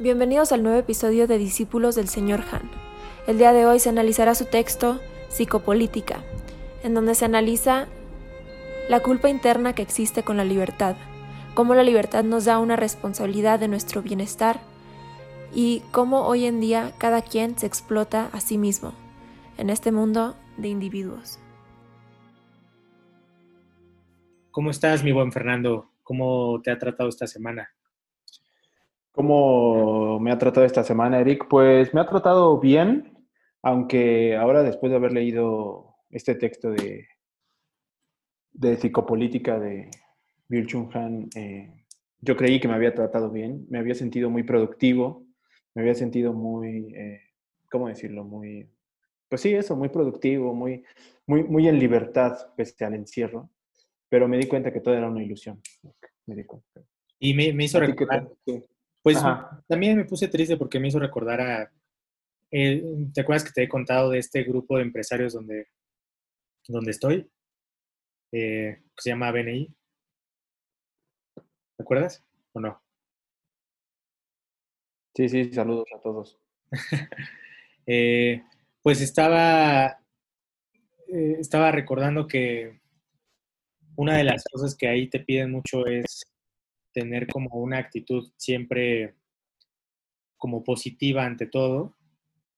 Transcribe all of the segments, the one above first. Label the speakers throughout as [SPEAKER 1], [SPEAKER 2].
[SPEAKER 1] Bienvenidos al nuevo episodio de Discípulos del Señor Han. El día de hoy se analizará su texto Psicopolítica, en donde se analiza la culpa interna que existe con la libertad, cómo la libertad nos da una responsabilidad de nuestro bienestar y cómo hoy en día cada quien se explota a sí mismo en este mundo de individuos.
[SPEAKER 2] ¿Cómo estás, mi buen Fernando? ¿Cómo te ha tratado esta semana?
[SPEAKER 3] ¿Cómo me ha tratado esta semana, Eric? Pues me ha tratado bien, aunque ahora después de haber leído este texto de, de psicopolítica de Bill Chung Han, eh, yo creí que me había tratado bien, me había sentido muy productivo, me había sentido muy, eh, ¿cómo decirlo? Muy, pues sí, eso, muy productivo, muy, muy, muy en libertad pese al encierro, pero me di cuenta que todo era una ilusión. Me di cuenta.
[SPEAKER 2] Y me, me hizo recordar, pues también me puse triste porque me hizo recordar a... ¿Te acuerdas que te he contado de este grupo de empresarios donde, donde estoy? Eh, que se llama BNI. ¿Te acuerdas o no?
[SPEAKER 3] Sí, sí, saludos a todos.
[SPEAKER 2] Eh, pues estaba, eh, estaba recordando que una de las cosas que ahí te piden mucho es tener como una actitud siempre como positiva ante todo.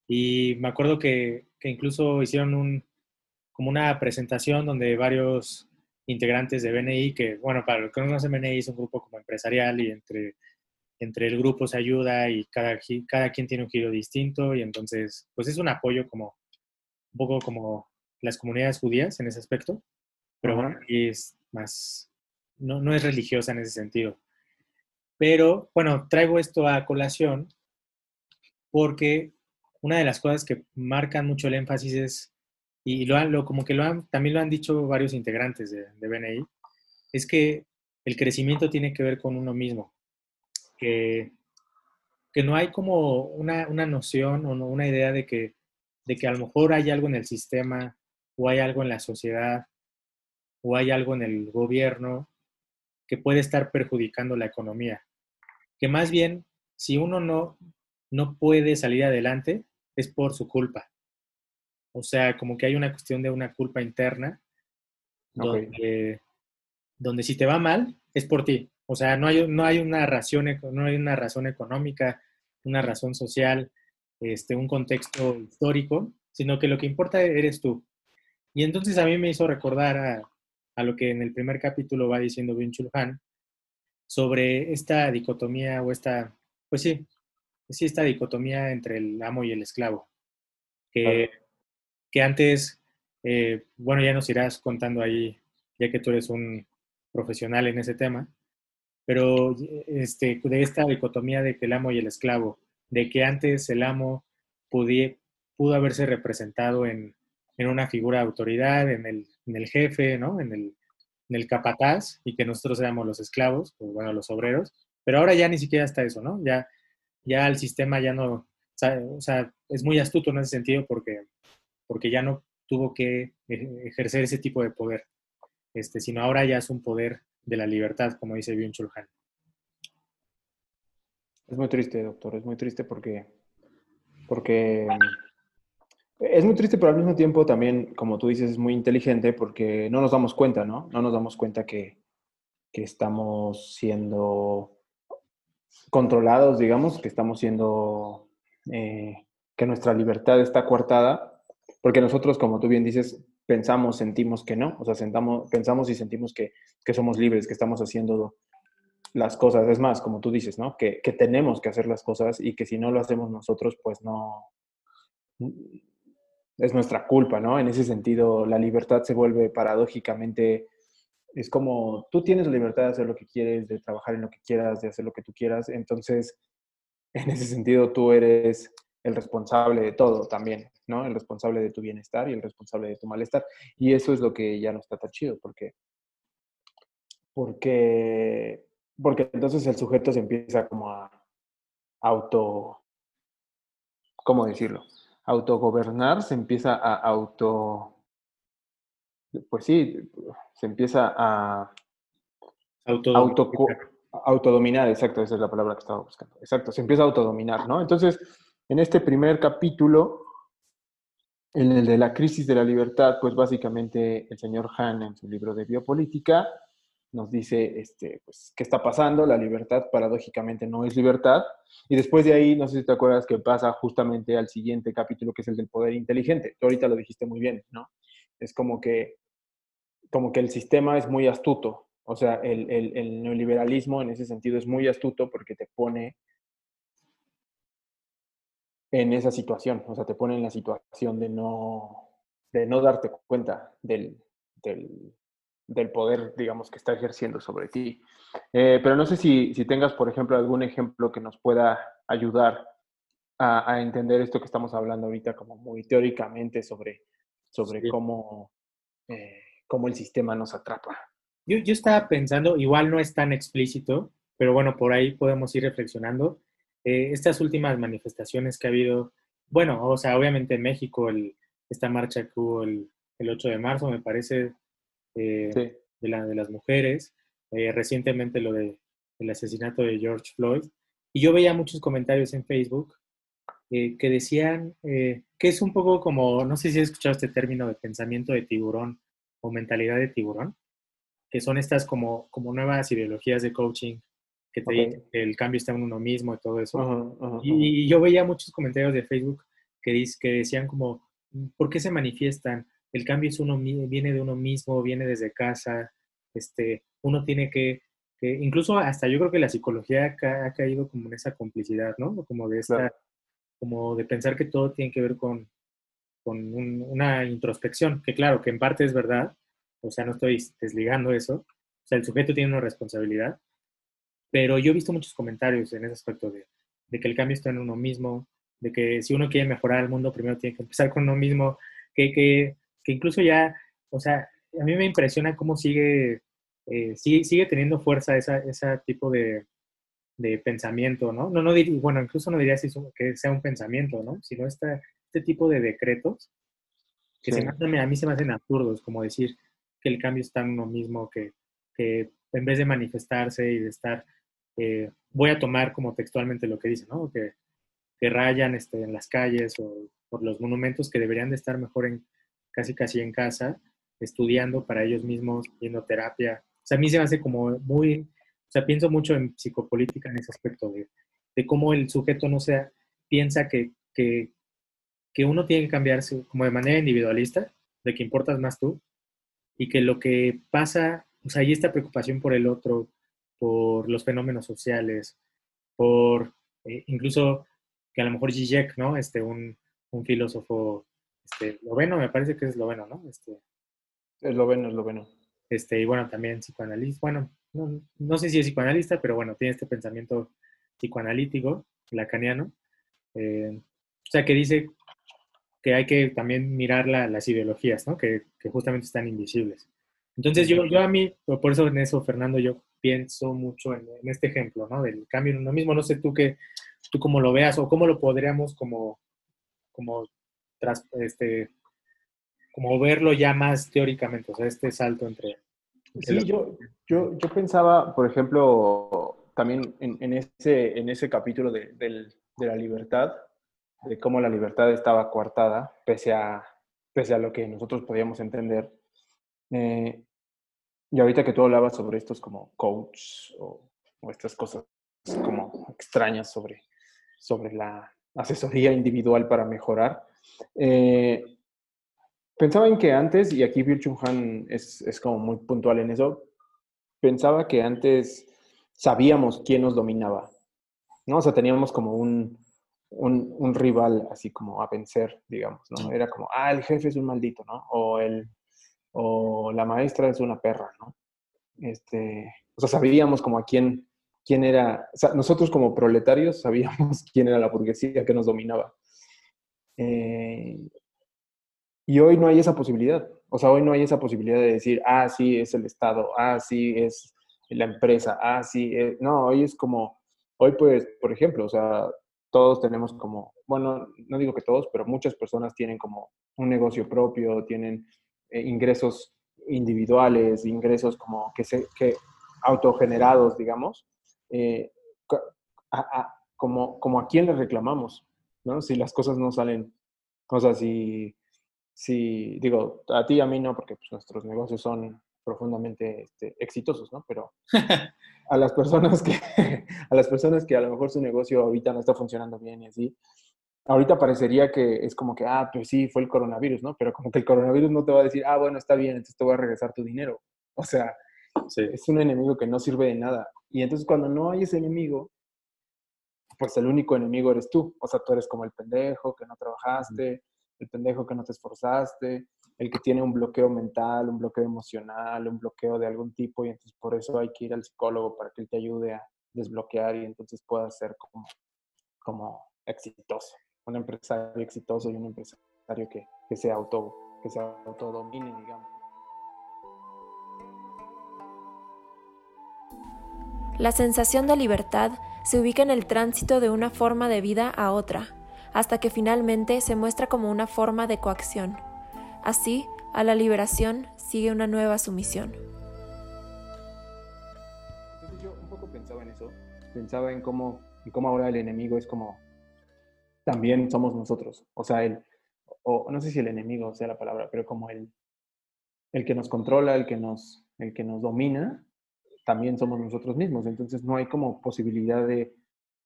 [SPEAKER 2] Y me acuerdo que, incluso hicieron un, como una presentación donde varios integrantes de BNI, que bueno, para los que no conocen BNI es un grupo como empresarial y entre, entre el grupo se ayuda y cada, cada quien tiene un giro distinto y entonces pues es un apoyo como un poco como las comunidades judías en ese aspecto, pero bueno, es más, no, no es religiosa en ese sentido. Pero bueno, traigo esto a colación porque una de las cosas que marcan mucho el énfasis es, y lo, han, lo como que lo han, también lo han dicho varios integrantes de, de BNI, es que el crecimiento tiene que ver con uno mismo, que, que no hay como una, una noción o una idea de que, de que a lo mejor hay algo en el sistema o hay algo en la sociedad o hay algo en el gobierno que puede estar perjudicando la economía que más bien si uno no, no puede salir adelante es por su culpa. O sea, como que hay una cuestión de una culpa interna donde, donde si te va mal es por ti. O sea, no hay, no hay, una, razón, no hay una razón económica, una razón social, este, un contexto histórico, sino que lo que importa eres tú. Y entonces a mí me hizo recordar a, a lo que en el primer capítulo va diciendo Bin Han, sobre esta dicotomía o esta, pues sí, sí, esta dicotomía entre el amo y el esclavo, que, que antes, eh, bueno, ya nos irás contando ahí, ya que tú eres un profesional en ese tema, pero este, de esta dicotomía de que el amo y el esclavo, de que antes el amo pudo haberse representado en, en, una figura de autoridad, en el, en el jefe, ¿no? En el, en el capataz y que nosotros éramos los esclavos, o bueno, los obreros, pero ahora ya ni siquiera está eso, ¿no? Ya, ya el sistema ya no, o sea, es muy astuto en ese sentido porque, porque ya no tuvo que e-, ejercer ese tipo de poder, este, sino ahora ya es un poder de la libertad, como dice Byung Chul Han.
[SPEAKER 3] Es muy triste, doctor, es muy triste porque, porque es muy triste, pero al mismo tiempo también, como tú dices, es muy inteligente porque no nos damos cuenta, ¿no? No nos damos cuenta que, estamos siendo controlados, digamos, que estamos siendo, eh, que nuestra libertad está coartada, porque nosotros, como tú bien dices, pensamos, sentimos que no, o sea, sentamos, pensamos y sentimos que, somos libres, que estamos haciendo las cosas. Es más, como tú dices, ¿no? Que, que tenemos que hacer las cosas y que si no lo hacemos nosotros, pues no, es nuestra culpa, ¿no? En ese sentido, la libertad se vuelve paradójicamente, es como tú tienes la libertad de hacer lo que quieres, de trabajar en lo que quieras, de hacer lo que tú quieras, entonces, en ese sentido, tú eres el responsable de todo también, ¿no? El responsable de tu bienestar y el responsable de tu malestar. Y eso es lo que ya no está tan chido, porque, porque, porque entonces el sujeto se empieza como a auto, ¿cómo decirlo? Autogobernar, se empieza a auto, pues sí, se empieza a
[SPEAKER 2] auto,
[SPEAKER 3] Autodominar, exacto, esa es la palabra que estaba buscando. Exacto, se empieza a autodominar, ¿no? Entonces, en este primer capítulo, en el de la crisis de la libertad, pues básicamente el señor Han en su libro de biopolítica nos dice este, pues, qué está pasando, la libertad paradójicamente no es libertad, y después de ahí, no sé si te acuerdas que pasa justamente al siguiente capítulo, que es el del poder inteligente. Tú ahorita lo dijiste muy bien, ¿no? Es como que, como que el sistema es muy astuto, o sea, el, el, el neoliberalismo en ese sentido es muy astuto porque te pone en esa situación, o sea, te pone en la situación de no, de no darte cuenta del, del del poder, digamos, que está ejerciendo sobre ti. Eh, pero no sé si, si, tengas, por ejemplo, algún ejemplo que nos pueda ayudar a, a, entender esto que estamos hablando ahorita como muy teóricamente sobre, sobre cómo, eh, cómo el sistema nos atrapa.
[SPEAKER 2] Yo, yo estaba pensando, igual no es tan explícito, pero bueno, por ahí podemos ir reflexionando. Eh, estas últimas manifestaciones que ha habido, bueno, o sea, obviamente en México, el, esta marcha que hubo el, el 8 de marzo, me parece eh, de, la, de, las mujeres, eh, recientemente lo de el asesinato de George Floyd, y yo veía muchos comentarios en Facebook eh, que decían que es un poco como, no sé si has escuchado este término de pensamiento de tiburón o mentalidad de tiburón, que son estas como, como nuevas ideologías de coaching que te okay. que el cambio está en uno mismo y todo eso. Uh -huh, uh -huh. Y, y, yo veía muchos comentarios de Facebook que, que decían como, ¿por qué se manifiestan? El cambio es uno, viene de uno mismo, viene desde casa, este, uno tiene que, que, incluso hasta yo creo que la psicología ha, ha, caído como en esa complicidad, ¿no? Como de esta, claro. como de pensar que todo tiene que ver con, con un, una introspección, que claro, que en parte es verdad, o sea, no estoy desligando eso, o sea, el sujeto tiene una responsabilidad, pero yo he visto muchos comentarios en ese aspecto de, de que el cambio está en uno mismo, de que si uno quiere mejorar el mundo, primero tiene que empezar con uno mismo, que, que que incluso ya, o sea, a mí me impresiona cómo sigue, eh, sigue, sigue, teniendo fuerza esa, ese tipo de, de, pensamiento, ¿no? no, no bueno, incluso no diría si que sea un pensamiento, ¿no? Sino este, este tipo de decretos que sí. se me, a mí se me hacen absurdos, como decir que el cambio está en uno mismo, que, que en vez de manifestarse y de estar, eh, voy a tomar como textualmente lo que dice, ¿no? Que, que rayan este, en las calles o por los monumentos que deberían de estar mejor en, casi casi en casa, estudiando para ellos mismos, viendo terapia. O sea, a mí se me hace como muy, o sea, pienso mucho en psicopolítica en ese aspecto de, de cómo el sujeto no sea, piensa que, que, que uno tiene que cambiarse como de manera individualista, de que importas más tú, y que lo que pasa, o sea, hay esta preocupación por el otro, por los fenómenos sociales, por eh, incluso que a lo mejor Zizek, ¿no? Este, un, un filósofo este, esloveno, me parece que es esloveno, ¿no? Este,
[SPEAKER 3] esloveno, esloveno.
[SPEAKER 2] Este, y bueno, también psicoanalista, bueno, no, no, sé si es psicoanalista, pero bueno, tiene este pensamiento psicoanalítico, lacaniano, eh, o sea, que dice que hay que también mirar la, las ideologías, ¿no? Que, que, justamente están invisibles. Entonces, yo, yo a mí, por eso en eso, Fernando, yo pienso mucho en, en este ejemplo, ¿no? Del cambio en uno mismo. No sé tú que tú cómo lo veas o cómo lo podríamos como, como tras, este, como verlo ya más teóricamente, o sea, este salto entre...
[SPEAKER 3] Sí, yo, yo, yo pensaba, por ejemplo, también en, en ese, en ese capítulo de, de, de, la libertad, de cómo la libertad estaba coartada, pese a, pese a lo que nosotros podíamos entender. Eh, y ahorita que tú hablabas sobre estos como coach o, o estas cosas como extrañas sobre, sobre la asesoría individual para mejorar, eh, pensaba en que antes, y aquí Virchun Han es, es como muy puntual en eso, pensaba que antes sabíamos quién nos dominaba, ¿no? O sea, teníamos como un, un, un, rival así como a vencer, digamos, ¿no? Era como, ah, el jefe es un maldito, ¿no? O, el, o la maestra es una perra, ¿no? Este, o sea, sabíamos como a quién, quién era, o sea, nosotros como proletarios sabíamos quién era la burguesía que nos dominaba. Eh, y hoy no hay esa posibilidad. O sea, hoy no hay esa posibilidad de decir, ah, sí, es el Estado, ah, sí, es la empresa, ah, sí. Es... No, hoy es como, hoy pues, por ejemplo, o sea, todos tenemos como, bueno, no digo que todos, pero muchas personas tienen como un negocio propio, tienen eh, ingresos individuales, ingresos como que, se, que autogenerados, digamos. Eh, como, como a quién le reclamamos, ¿no? Si las cosas no salen, o sea, si, si digo, a ti y a mí no, porque pues, nuestros negocios son profundamente este, exitosos, ¿no? Pero a las personas que a las personas que a lo mejor su negocio ahorita no está funcionando bien y así, ahorita parecería que es como que, ah, pues sí, fue el coronavirus, ¿no? Pero como que el coronavirus no te va a decir, ah, bueno, está bien, entonces te voy a regresar tu dinero. O sea, es un enemigo que no sirve de nada. Y entonces cuando no hay ese enemigo, pues el único enemigo eres tú. O sea, tú eres como el pendejo que no trabajaste, el pendejo que no te esforzaste, el que tiene un bloqueo mental, un bloqueo emocional, un bloqueo de algún tipo y entonces por eso hay que ir al psicólogo para que él te ayude a desbloquear y entonces puedas ser como, como exitoso, un empresario exitoso y un empresario que, que se auto que se autodomine, digamos.
[SPEAKER 1] La sensación de libertad se ubica en el tránsito de una forma de vida a otra, hasta que finalmente se muestra como una forma de coacción. Así, a la liberación sigue una nueva sumisión.
[SPEAKER 3] Entonces yo un poco pensaba en eso, pensaba en cómo, cómo ahora el enemigo es como, también somos nosotros, o sea, el, o no sé si el enemigo sea la palabra, pero como el, el que nos controla, el que nos, el que nos domina, también somos nosotros mismos. Entonces no hay como posibilidad de,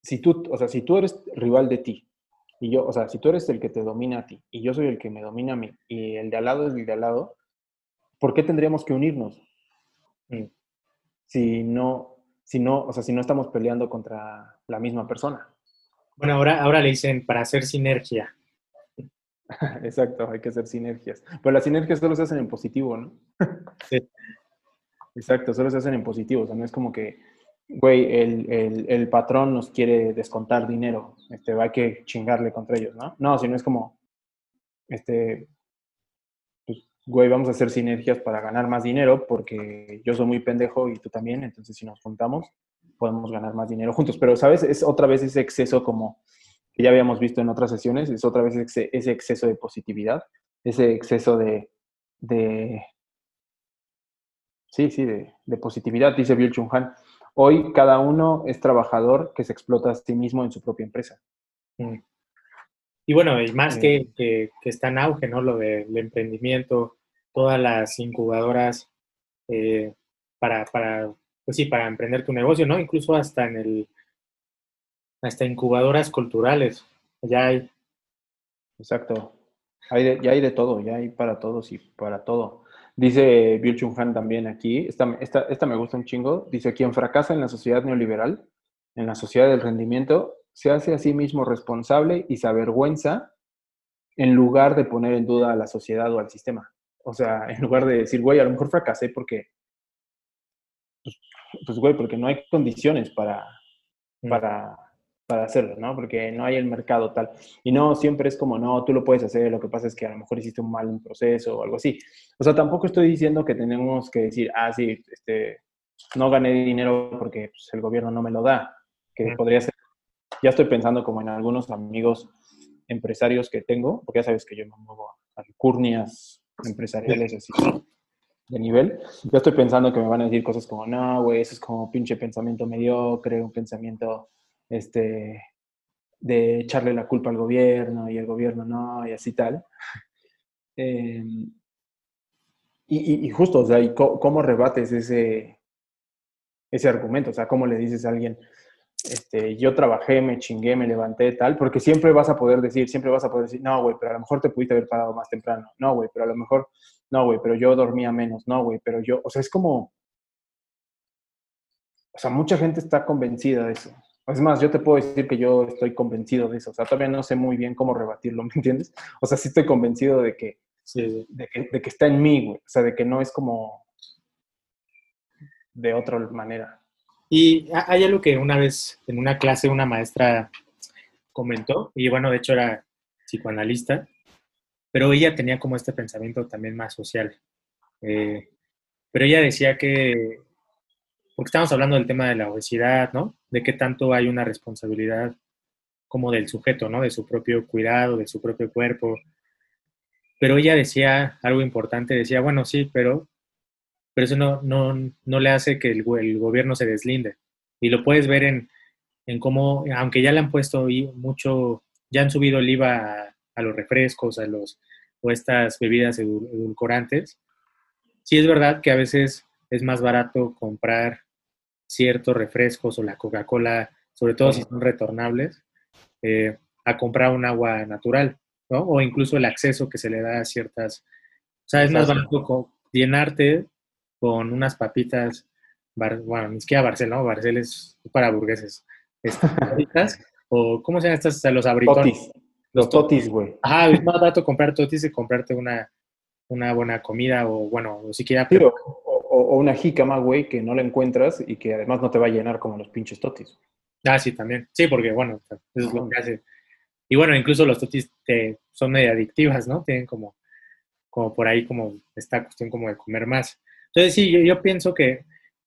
[SPEAKER 3] si tú, o sea, si tú eres rival de ti y yo, o sea, si tú eres el que te domina a ti y yo soy el que me domina a mí y el de al lado es el de al lado, ¿por qué tendríamos que unirnos? Mm. Si no, si no, o sea, si no estamos peleando contra la misma persona.
[SPEAKER 2] Bueno, ahora, ahora le dicen para hacer sinergia.
[SPEAKER 3] Exacto, hay que hacer sinergias. Pero las sinergias solo se hacen en positivo, ¿no? sí. Exacto, solo se hacen en positivo. O sea, no es como que güey, el, el, patrón nos quiere descontar dinero, este, va que chingarle contra ellos, ¿no? No, sino es como, este, pues, güey, vamos a hacer sinergias para ganar más dinero porque yo soy muy pendejo y tú también, entonces si nos juntamos podemos ganar más dinero juntos. Pero, ¿sabes? Es otra vez ese exceso como que ya habíamos visto en otras sesiones, es otra vez ese, ese exceso de positividad, ese exceso de, de sí, sí, de, de positividad, dice Bill Chung Han Hoy cada uno es trabajador que se explota a sí mismo en su propia empresa.
[SPEAKER 2] Mm. Y bueno, y más que, que, está en auge, ¿no? Lo del emprendimiento, todas las incubadoras eh, para, para, pues sí, para emprender tu negocio, ¿no? Incluso hasta en el, hasta incubadoras culturales, ya hay.
[SPEAKER 3] Exacto. Hay ya hay de todo, ya hay para todos y para todo. Dice Bill Chung Han también aquí, esta, esta, esta me gusta un chingo, dice, quien fracasa en la sociedad neoliberal, en la sociedad del rendimiento, se hace a sí mismo responsable y se avergüenza en lugar de poner en duda a la sociedad o al sistema. O sea, en lugar de decir, güey, a lo mejor fracasé porque, pues, pues güey, porque no hay condiciones para, mm. para, para hacerlo, ¿no? Porque no hay el mercado tal. Y no, siempre es como, no, tú lo puedes hacer, lo que pasa es que a lo mejor hiciste un mal un proceso o algo así. O sea, tampoco estoy diciendo que tenemos que decir, ah, sí, este, no gané dinero porque pues, el gobierno no me lo da, que podría ser. Ya estoy pensando como en algunos amigos empresarios que tengo, porque ya sabes que yo me muevo a curnias empresariales así de nivel. Ya estoy pensando que me van a decir cosas como, no, güey, eso es como pinche pensamiento mediocre, un pensamiento este, de echarle la culpa al gobierno y el gobierno no, y así tal. Em, y, justo, o sea, cómo, rebates ese, ese argumento? O sea, ¿cómo le dices a alguien, este, yo trabajé, me chingué, me levanté, tal? Porque siempre vas a poder decir, siempre vas a poder decir, no, güey, pero a lo mejor te pudiste haber parado más temprano. No, güey, pero a lo mejor, no, güey, pero yo dormía menos. No, güey, pero yo, o sea, es como, o sea, mucha gente está convencida de eso. Es más, yo te puedo decir que yo estoy convencido de eso. O sea, todavía no sé muy bien cómo rebatirlo, ¿me entiendes? O sea, sí estoy convencido de que, De, que está en mí, güey. O sea, de que no es como de otra manera.
[SPEAKER 2] Y hay algo que una vez en una clase una maestra comentó, y bueno, de hecho era psicoanalista, pero ella tenía como este pensamiento también más social. Eh, pero ella decía que porque estamos hablando del tema de la obesidad, ¿no? De qué tanto hay una responsabilidad como del sujeto, ¿no? De su propio cuidado, de su propio cuerpo. Pero ella decía algo importante, decía, bueno, sí, pero, pero eso no, no, no le hace que el, gobierno se deslinde. Y lo puedes ver en, en cómo, aunque ya le han puesto mucho, ya han subido el IVA a, los refrescos, a los, o estas bebidas edulcorantes, sí es verdad que a veces es más barato comprar ciertos refrescos o la Coca-Cola, sobre todo si son retornables, eh, a comprar un agua natural, ¿no? O incluso el acceso que se le da a ciertas... O sea, es más barato llenarte con unas papitas, bueno, ni siquiera Barcel, ¿no? Barcel es para burgueses. Estas o ¿cómo se llaman estas? Los abritones.
[SPEAKER 3] Los totis, güey.
[SPEAKER 2] Ajá, es más barato comprar totis y comprarte una, una buena comida o, bueno, o siquiera...
[SPEAKER 3] Pero, o, una jícama, güey, que no la encuentras y que además no te va a llenar como los pinches totis.
[SPEAKER 2] Ah, sí, también. Sí, porque, bueno, eso es lo que hace. Y bueno, incluso los totis te, son medio adictivas, ¿no? Tienen como, como por ahí como esta cuestión como de comer más. Entonces, sí, yo, yo pienso que,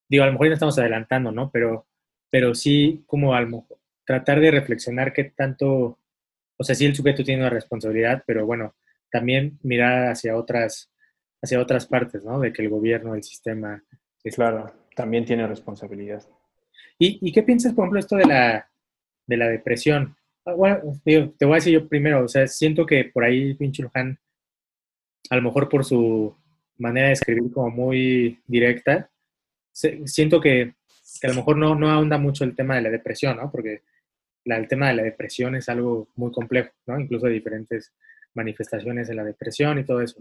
[SPEAKER 2] digo, a lo mejor ya estamos adelantando, ¿no? Pero, pero sí, como a lo mejor, tratar de reflexionar qué tanto, o sea, sí el sujeto tiene una responsabilidad, pero bueno, también mirar hacia otras, hacia otras partes, ¿no? De que el gobierno, el sistema...
[SPEAKER 3] Claro, también tiene responsabilidad.
[SPEAKER 2] ¿Y, qué piensas, por ejemplo, esto de la, de la depresión? Ah, bueno, te voy a decir yo primero, o sea, siento que por ahí Pinche Luján, a lo mejor por su manera de escribir como muy directa, siento que, que, a lo mejor no, no ahonda mucho el tema de la depresión, ¿no? Porque el tema de la depresión es algo muy complejo, ¿no? Incluso diferentes manifestaciones de la depresión y todo eso.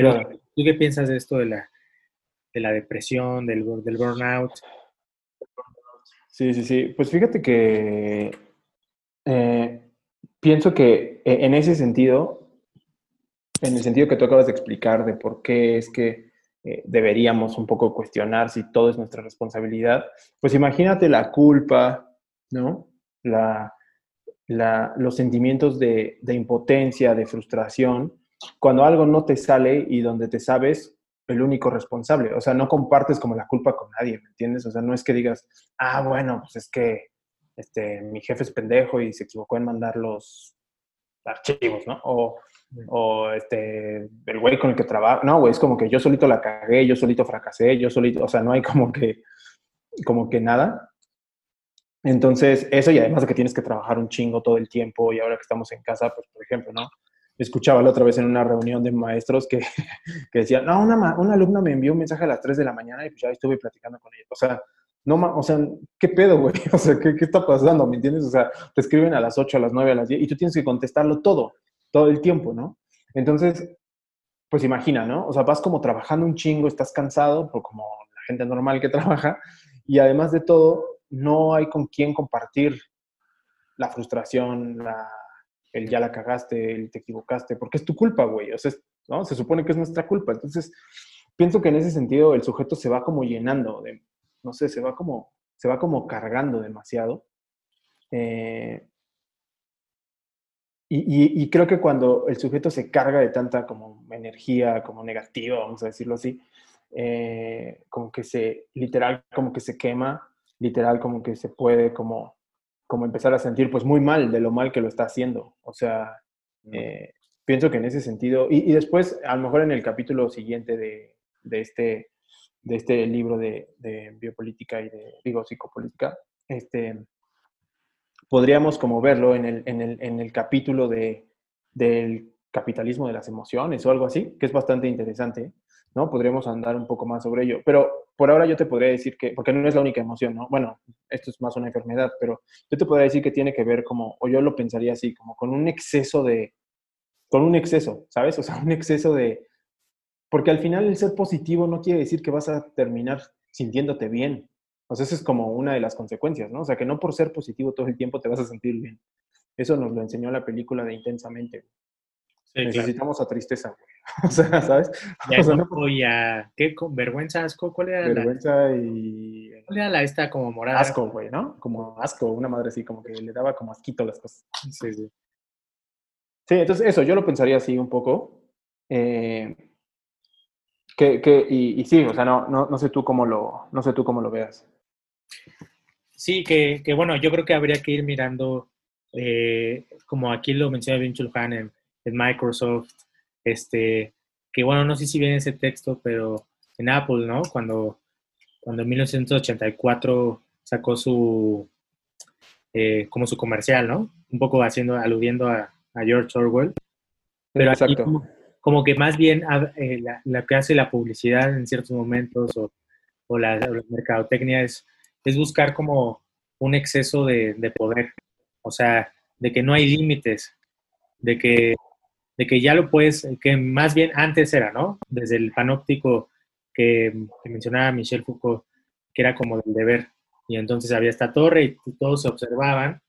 [SPEAKER 2] Pero, ¿tú qué piensas de esto de la, de la depresión, del, del burnout?
[SPEAKER 3] Sí, sí, sí. Pues fíjate que eh, pienso que e, en ese sentido, en el sentido que tú acabas de explicar de por qué es que eh, deberíamos un poco cuestionar si todo es nuestra responsabilidad, pues imagínate la culpa, ¿no? La, los sentimientos de, impotencia, de frustración, cuando algo no te sale y donde te sabes el único responsable. O sea, no compartes como la culpa con nadie, ¿me entiendes? O sea, no es que digas, ah, bueno, pues es que este, mi jefe es pendejo y se equivocó en mandar los archivos, ¿no? O, o este, el güey con el que trabajo. No, güey, es como que yo solito la cagué, yo solito fracasé, yo solito, o sea, no hay como que, como que nada. Entonces, eso y además de que tienes que trabajar un chingo todo el tiempo y ahora que estamos en casa, pues, por ejemplo, ¿no? Escuchaba la otra vez en una reunión de maestros que, que decían, no, una, una alumna me envió un mensaje a las 3 de la mañana y pues ya estuve platicando con ella. O sea, no, o sea, ¿qué pedo, güey? O sea, ¿qué, ¿qué, está pasando? ¿Me entiendes? O sea, te escriben a las 8, a las 9, a las 10 y tú tienes que contestarlo todo, todo el tiempo, ¿no? Entonces, pues imagina, ¿no? O sea, vas como trabajando un chingo, estás cansado, por como la gente normal que trabaja, y además de todo, no hay con quién compartir la frustración, la, el ya la cagaste, el te equivocaste, porque es tu culpa, güey. O sea, ¿no? Se supone que es nuestra culpa. Entonces, pienso que en ese sentido el sujeto se va como llenando de, no sé, se va como, se va como cargando demasiado. Eh, y, y, creo que cuando el sujeto se carga de tanta como energía, como negativa, vamos a decirlo así, eh, como que se, literal, como que se quema literal como que se puede como, como empezar a sentir pues muy mal de lo mal que lo está haciendo. O sea, eh, pienso que en ese sentido, y, después a lo mejor en el capítulo siguiente de, de este, de este libro de, de, biopolítica y de, digo, psicopolítica, este, podríamos como verlo en el, en el, en el capítulo de, del capitalismo de las emociones o algo así, que es bastante interesante, ¿no? Podríamos andar un poco más sobre ello. Pero por ahora yo te podría decir que, porque no es la única emoción, ¿no? Bueno, esto es más una enfermedad, pero yo te podría decir que tiene que ver como, o yo lo pensaría así, como con un exceso de, con un exceso, ¿sabes? O sea, un exceso de, porque al final el ser positivo no quiere decir que vas a terminar sintiéndote bien. O sea, eso es como una de las consecuencias, ¿no? O sea, que no por ser positivo todo el tiempo te vas a sentir bien. Eso nos lo enseñó la película de Intensamente. Necesitamos a tristeza, güey. O sea, ¿sabes?
[SPEAKER 2] Ya, o sea, no, ya, ¿qué? ¿Vergüenza, asco? ¿Cuál era
[SPEAKER 3] vergüenza la...? y...
[SPEAKER 2] ¿Cuál era la esta como morada?
[SPEAKER 3] Asco, güey, ¿no? Como asco, una madre así, como que le daba como asquito las cosas.
[SPEAKER 2] Sí, sí.
[SPEAKER 3] Sí, entonces eso, yo lo pensaría así un poco. Eh, que, que, y, y, sí, o sea, no, no, no, sé tú cómo lo, no sé tú cómo lo veas.
[SPEAKER 2] Sí, que, que bueno, yo creo que habría que ir mirando, eh, como aquí lo menciona Vinchul Han en Microsoft, este, que bueno, no sé si viene ese texto, pero en Apple, ¿no? Cuando, cuando en 1984 sacó su, eh, como su comercial, ¿no? Un poco haciendo, aludiendo a, George Orwell. Pero Exacto. como, que más bien eh, la, que hace la publicidad en ciertos momentos o, o, la, mercadotecnia es, es buscar como un exceso de, de poder. O sea, de que no hay límites, de que, de que ya lo puedes, que más bien antes era, ¿no? Desde el panóptico que, mencionaba Michel Foucault, que era como del deber. Y entonces había esta torre y todos se observaban.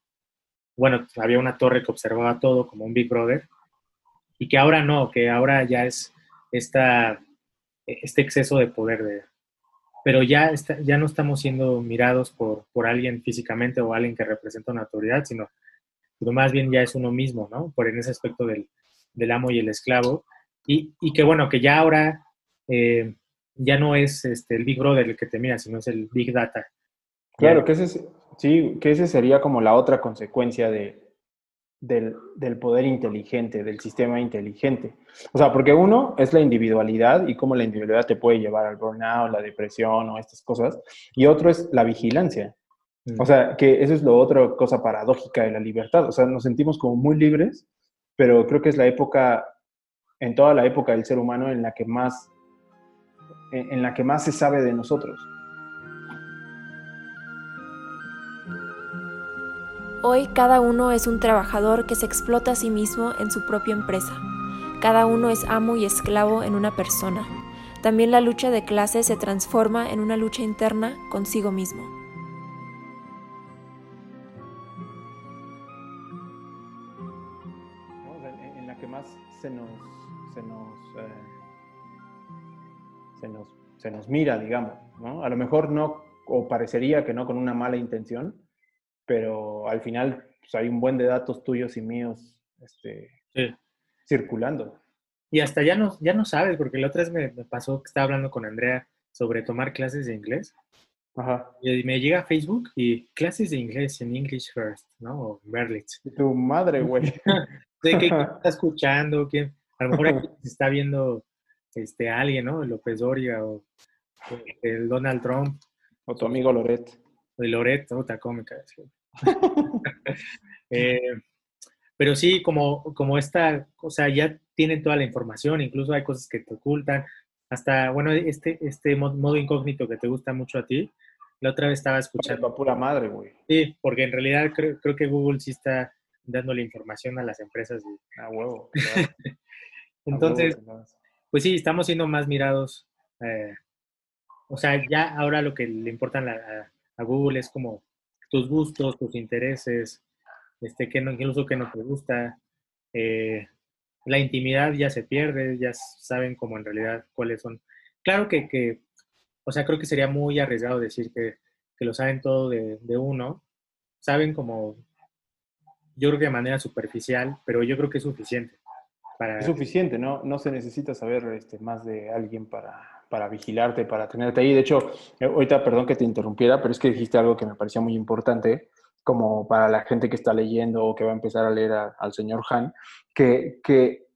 [SPEAKER 2] Bueno, había una torre que observaba todo como un Big Brother. Y que ahora no, que ahora ya es esta, este exceso de poder. De, pero ya, ya no estamos siendo mirados por, por alguien físicamente o alguien que representa una autoridad, sino pero más bien ya es uno mismo, ¿no? Por en ese aspecto del, del amo y el esclavo. Y, y, que bueno, que ya ahora eh, ya no es este, el Big Brother el que te mira, sino es el Big Data.
[SPEAKER 3] Claro, que ese, sí, que ese sería como la otra consecuencia de, del, del, poder inteligente, del sistema inteligente. O sea, porque uno es la individualidad y cómo la individualidad te puede llevar al burnout, la depresión o estas cosas, y otro es la vigilancia. O sea, que eso es lo otra cosa paradójica de la libertad. O sea, nos sentimos como muy libres, pero creo que es la época, en toda la época del ser humano, en la que más, en la que más se sabe de nosotros.
[SPEAKER 1] Hoy cada uno es un trabajador que se explota a sí mismo en su propia empresa. Cada uno es amo y esclavo en una persona. También la lucha de clases se transforma en una lucha interna consigo mismo.
[SPEAKER 3] Se nos, se nos, eh, se nos, se nos mira, digamos, ¿no? A lo mejor no, o parecería que no con una mala intención, pero al final pues, hay un buen de datos tuyos y míos este, circulando.
[SPEAKER 2] Y hasta ya no, ya no sabes, porque la otra vez me, pasó que estaba hablando con Andrea sobre tomar clases de inglés. Ajá. Y me llega a Facebook y clases de inglés en English First, ¿no? O Berlitz.
[SPEAKER 3] Tu madre, güey.
[SPEAKER 2] de qué está escuchando, quién, a lo mejor aquí se está viendo este, alguien, ¿no? López Doria o el Donald Trump.
[SPEAKER 3] O tu amigo Loret.
[SPEAKER 2] O el Loret, otra cómica. eh, pero sí, como, como esta, o sea, ya tienen toda la información, incluso hay cosas que te ocultan, hasta, bueno, este, este modo incógnito que te gusta mucho a ti, la otra vez estaba escuchando.
[SPEAKER 3] pura madre, güey.
[SPEAKER 2] Sí, porque en realidad creo, creo que Google sí está dándole información a las empresas.
[SPEAKER 3] A huevo.
[SPEAKER 2] Entonces, pues sí, estamos siendo más mirados. Eh, o sea, ya ahora lo que le importa a, Google es como tus gustos, tus intereses, este, que no, incluso que no te gusta. Eh, la intimidad ya se pierde, ya saben como en realidad cuáles son. Claro que, que o sea, creo que sería muy arriesgado decir que, que lo saben todo de, de uno. Saben como yo creo que de manera superficial, pero yo creo que es suficiente.
[SPEAKER 3] Es suficiente, ¿no? No se necesita saber este, más de alguien para, para vigilarte, para tenerte ahí. De hecho, eh, ahorita, perdón que te interrumpiera, pero es que dijiste algo que me parecía muy importante, como para la gente que está leyendo o que va a empezar a leer al señor Han, que, que,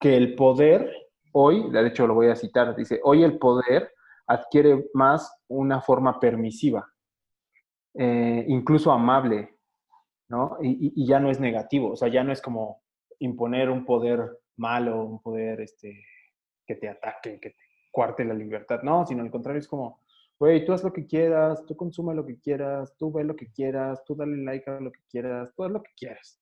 [SPEAKER 3] que el poder, hoy, de hecho lo voy a citar, dice, hoy el poder adquiere más una forma permisiva, eh, incluso amable, ¿no? Y, ya no es negativo, o sea, ya no es como imponer un poder malo, un poder este, que te ataque, que te cuarte la libertad, no, sino al contrario es como, güey, tú haz lo que quieras, tú consume lo que quieras, tú ve lo que quieras, tú dale like a lo que quieras, tú haz lo que quieras.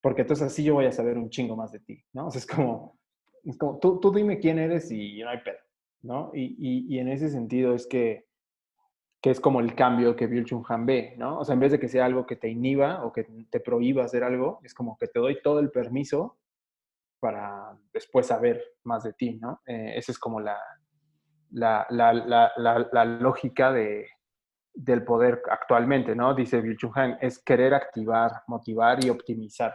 [SPEAKER 3] Porque entonces así yo voy a saber un chingo más de ti, ¿no? O sea, es como, es como tú, tú dime quién eres y no hay pedo, ¿no? Y, y, y en ese sentido es que que es como el cambio que Bill Chung Han ve, ¿no? O sea, en vez de que sea algo que te inhiba o que te prohíba hacer algo, es como que te doy todo el permiso para después saber más de ti, ¿no? Eh, esa es como la, la, la, la lógica de, del poder actualmente, ¿no? Dice Bill Han, es querer activar, motivar y optimizar.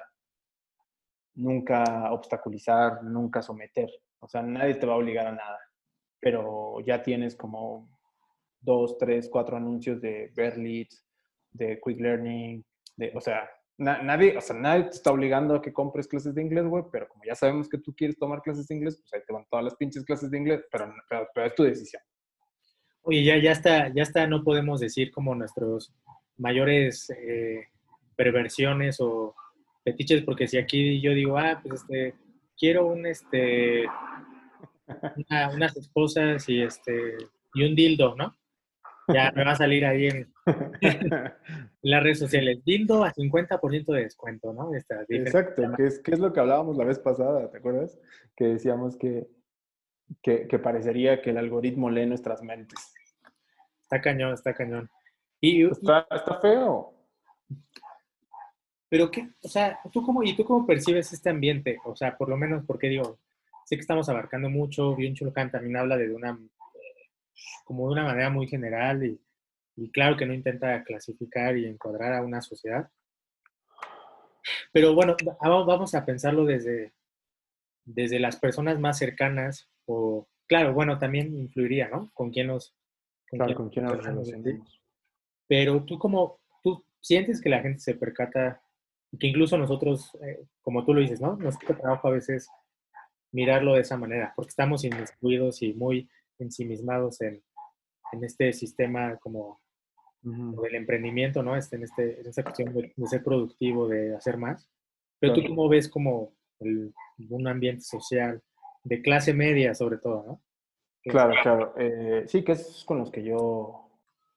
[SPEAKER 3] Nunca obstaculizar, nunca someter. O sea, nadie te va a obligar a nada, pero ya tienes como dos, tres, cuatro anuncios de Berlitz, de Quick Learning, de, o sea, nadie, o sea, nadie te está obligando a que compres clases de inglés, güey, pero como ya sabemos que tú quieres tomar clases de inglés, pues ahí te van todas las pinches clases de inglés, pero, pero, es tu decisión.
[SPEAKER 2] Oye, ya, ya está, ya está, no podemos decir como nuestros mayores eh, perversiones o fetiches, porque si aquí yo digo, ah, pues este, quiero un, este, unas esposas y este, y un dildo, ¿no? Ya me va a salir ahí en, las redes sociales. Dildo a 50% de descuento, ¿no?
[SPEAKER 3] Exacto, que es, que es lo que hablábamos la vez pasada, ¿te acuerdas? Que decíamos que, que, que parecería que el algoritmo lee nuestras mentes.
[SPEAKER 2] Está cañón, está cañón. Y,
[SPEAKER 3] está, está feo.
[SPEAKER 2] Pero qué, o sea, ¿tú cómo, ¿y tú cómo percibes este ambiente? O sea, por lo menos, porque digo, sé que estamos abarcando mucho, bien Chulcan también habla de una, como de una manera muy general y, y claro que no intenta clasificar y encuadrar a una sociedad. Pero bueno, vamos a pensarlo desde, desde las personas más cercanas o, claro, bueno, también influiría, ¿no? Con quién nos...
[SPEAKER 3] claro, con quién nos relacionamos.
[SPEAKER 2] Pero tú como, tú sientes que la gente se percata que incluso nosotros, eh, como tú lo dices, ¿no? Nos cuesta trabajo a veces mirarlo de esa manera, porque estamos inmiscuidos y muy ensimismados en, en este sistema como del emprendimiento, ¿no? Este, en, este, en esta cuestión de, ser productivo, de hacer más. Pero tú cómo ves como un ambiente social de clase media sobre todo, ¿no?
[SPEAKER 3] Claro, claro. Eh, sí, que es con los que yo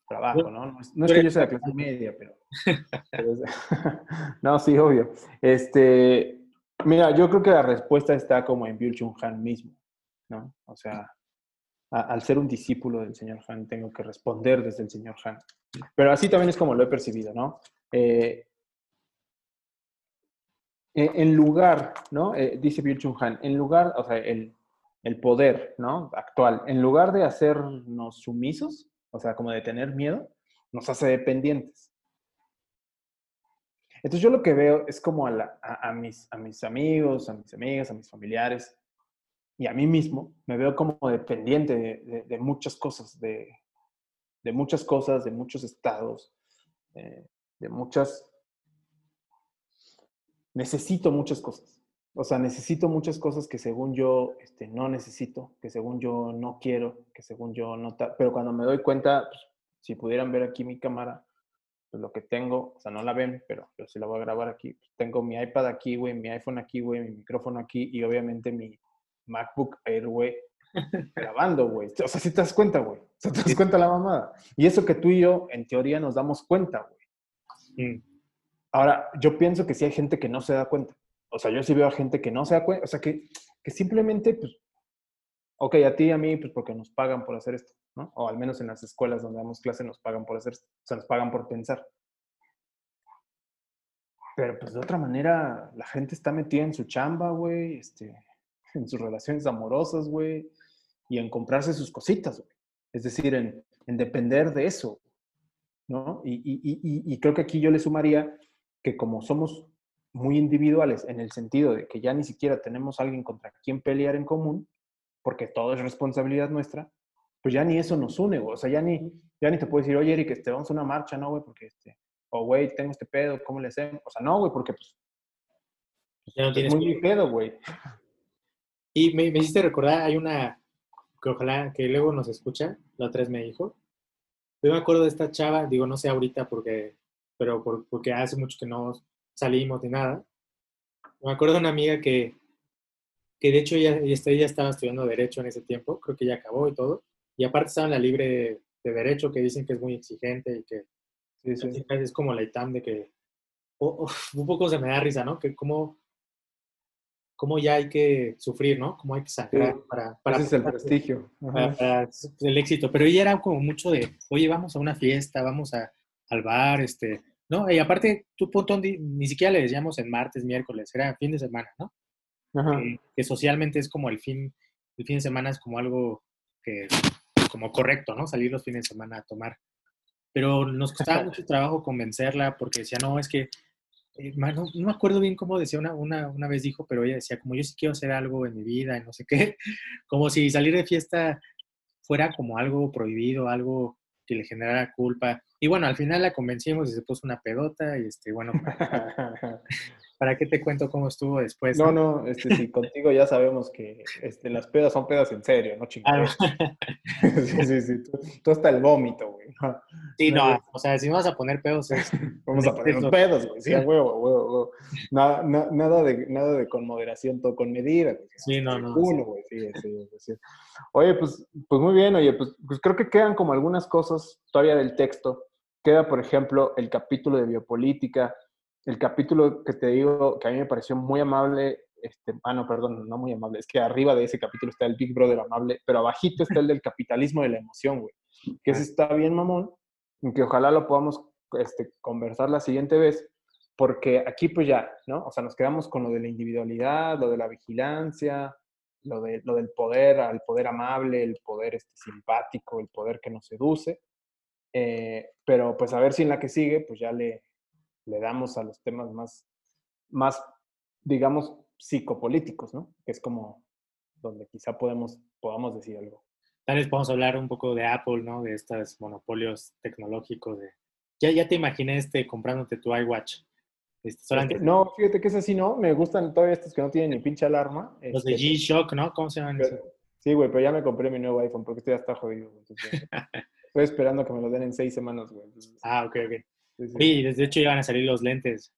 [SPEAKER 3] trabajo, ¿no? No es, que yo sea de clase media, pero... no, sí, obvio. Este, mira, yo creo que la respuesta está como en Byul Chung Han mismo, ¿no? O sea, al ser un discípulo del señor Han, tengo que responder desde el señor Han. Pero así también es como lo he percibido, ¿no? Eh, en lugar, ¿no? Eh, dice Byul Chung Han, en lugar, o sea, el, el poder, ¿no? Actual, en lugar de hacernos sumisos, o sea, como de tener miedo, nos hace dependientes. Entonces yo lo que veo es como a, mis, a mis amigos, a mis amigas, a mis familiares y a mí mismo, me veo como dependiente de, muchas cosas, de, muchas cosas, de muchos estados, eh, de muchas... Necesito muchas cosas. O sea, necesito muchas cosas que según yo este, no necesito, que según yo no quiero, que según yo no... Pero cuando me doy cuenta, pues, si pudieran ver aquí mi cámara, pues lo que tengo, o sea, no la ven, pero yo sí la voy a grabar aquí. Pues, tengo mi iPad aquí, güey, mi iPhone aquí, güey, mi micrófono aquí y obviamente mi MacBook Air, güey, grabando, güey. O sea, si te das cuenta, güey. O sea, te das cuenta la mamada. Y eso que tú y yo, en teoría, nos damos cuenta, güey. Ahora, yo pienso que sí hay gente que no se da cuenta. O sea, yo sí veo a gente que no se da cuenta, o sea, que, que simplemente, pues, ok, a ti y a mí, pues porque nos pagan por hacer esto, ¿no? O al menos en las escuelas donde damos clase nos pagan por hacer esto, o sea, nos pagan por pensar. Pero pues de otra manera, la gente está metida en su chamba, güey, este, en sus relaciones amorosas, güey, y en comprarse sus cositas, güey. Es decir, en, en depender de eso, ¿no? Y, y, y, y creo que aquí yo le sumaría que como somos muy individuales en el sentido de que ya ni siquiera tenemos alguien contra quien pelear en común, porque todo es responsabilidad nuestra, pues ya ni eso nos une, güey. O sea, ya ni, ya ni te puedo decir, oye, Eric, este, vamos a una marcha, ¿no, güey? Porque, este, o, güey, tengo este pedo, ¿cómo le hacemos? O sea, no, güey, porque, pues,
[SPEAKER 2] ya no tienes
[SPEAKER 3] muy mi pedo, güey.
[SPEAKER 2] Y me, me, hiciste recordar, hay una, que ojalá, que luego nos escucha, la otra vez me dijo, yo me acuerdo de esta chava, digo, no sé ahorita porque, pero porque hace mucho que no salimos ni nada. Me acuerdo de una amiga que, que de hecho ella, ella estaba estudiando Derecho en ese tiempo, creo que ya acabó y todo, y aparte estaba en la libre de, Derecho, que dicen que es muy exigente y que es como la ITAM de que un poco se me da risa, ¿no? Que como cómo ya hay que sufrir, ¿no? Cómo hay que sangrar para, para...
[SPEAKER 3] Ese es el prestigio.
[SPEAKER 2] Para, el éxito. Pero ella era como mucho de, oye, vamos a una fiesta, vamos a, al bar, este, ¿no? Y aparte, tú punto, ni siquiera le decíamos en martes, miércoles, era fin de semana, ¿no? Que, socialmente es como el fin, el fin de semana es como algo que, como correcto, ¿no? Salir los fines de semana a tomar. Pero nos costaba mucho trabajo convencerla porque decía, no, es que, eh, no, me acuerdo bien cómo decía, una, una, una vez dijo, pero ella decía, como yo sí quiero hacer algo en mi vida y no sé qué, como si salir de fiesta fuera como algo prohibido, algo que le generara culpa. Y bueno, al final la convencimos y se puso una pedota y este, bueno. ¿Para qué te cuento cómo estuvo después?
[SPEAKER 3] No, no, este, sí, contigo ya sabemos que este, las pedas son pedas en serio, no chingados.
[SPEAKER 2] Ah,
[SPEAKER 3] sí, sí, sí. Tú, tú hasta el vómito, güey. No,
[SPEAKER 2] sí, no, o sea, si vas a poner pedos es...
[SPEAKER 3] Vamos a poner los pedos, güey. Sí, a huevo, huevo, huevo. Nada, na- nada, de, nada de con moderación, todo con medida, güey.
[SPEAKER 2] Sí, no, no,
[SPEAKER 3] Uno, güey, sí, sí, sí. Oye, pues, pues muy bien, oye, pues, pues creo que quedan como algunas cosas todavía del texto. Queda, por ejemplo, el capítulo de biopolítica, el capítulo que te digo que a mí me pareció muy amable, este, ah, no, perdón, no muy amable, es que arriba de ese capítulo está el Big Brother amable, pero abajito está el del capitalismo de la emoción, güey, que ese está bien mamón, y que ojalá lo podamos este, conversar la siguiente vez, porque aquí pues ya, ¿no? O sea, nos quedamos con lo de la individualidad, lo de la vigilancia, lo, de, lo del poder, el poder amable, el poder este, simpático, el poder que nos seduce, eh, pero pues a ver si en la que sigue, pues ya le, le damos a los temas más, más, digamos, psicopolíticos, ¿no? Que es como donde quizá podemos, podamos decir algo.
[SPEAKER 2] Tal vez podemos hablar un poco de Apple, ¿no? De estos monopolios tecnológicos. De... Ya, ya te imaginé este, comprándote tu iWatch. Este, solamente
[SPEAKER 3] no, fíjate que es así, ¿no? Me gustan todavía estos que no tienen ni pinche alarma.
[SPEAKER 2] los de
[SPEAKER 3] este,
[SPEAKER 2] G-Shock, ¿no? ¿Cómo se llaman?
[SPEAKER 3] pero-? Sí, güey, pero ya me compré mi nuevo iPhone porque este ya está jodido. entonces, estoy esperando que me lo den en seis semanas, güey. entonces,
[SPEAKER 2] Ah, ok, ok.
[SPEAKER 3] Sí, sí.
[SPEAKER 2] Desde hecho ya van a salir los lentes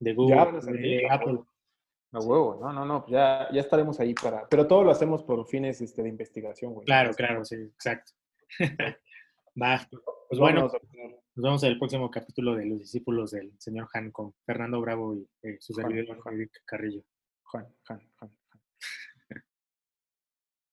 [SPEAKER 2] de Google,
[SPEAKER 3] Ya van a
[SPEAKER 2] de Apple.
[SPEAKER 3] A huevo, no, no, no, ya, ya estaremos ahí para. Pero todo lo hacemos por fines este, de investigación, güey.
[SPEAKER 2] Claro, claro, sí, exacto. Va. Pues bueno,
[SPEAKER 3] a poner-
[SPEAKER 2] nos vemos en el próximo capítulo de Los discípulos del señor Han con Fernando Bravo y eh, su servidor
[SPEAKER 3] Juan.
[SPEAKER 2] Carrillo.
[SPEAKER 3] Juan, Juan, Juan, Juan.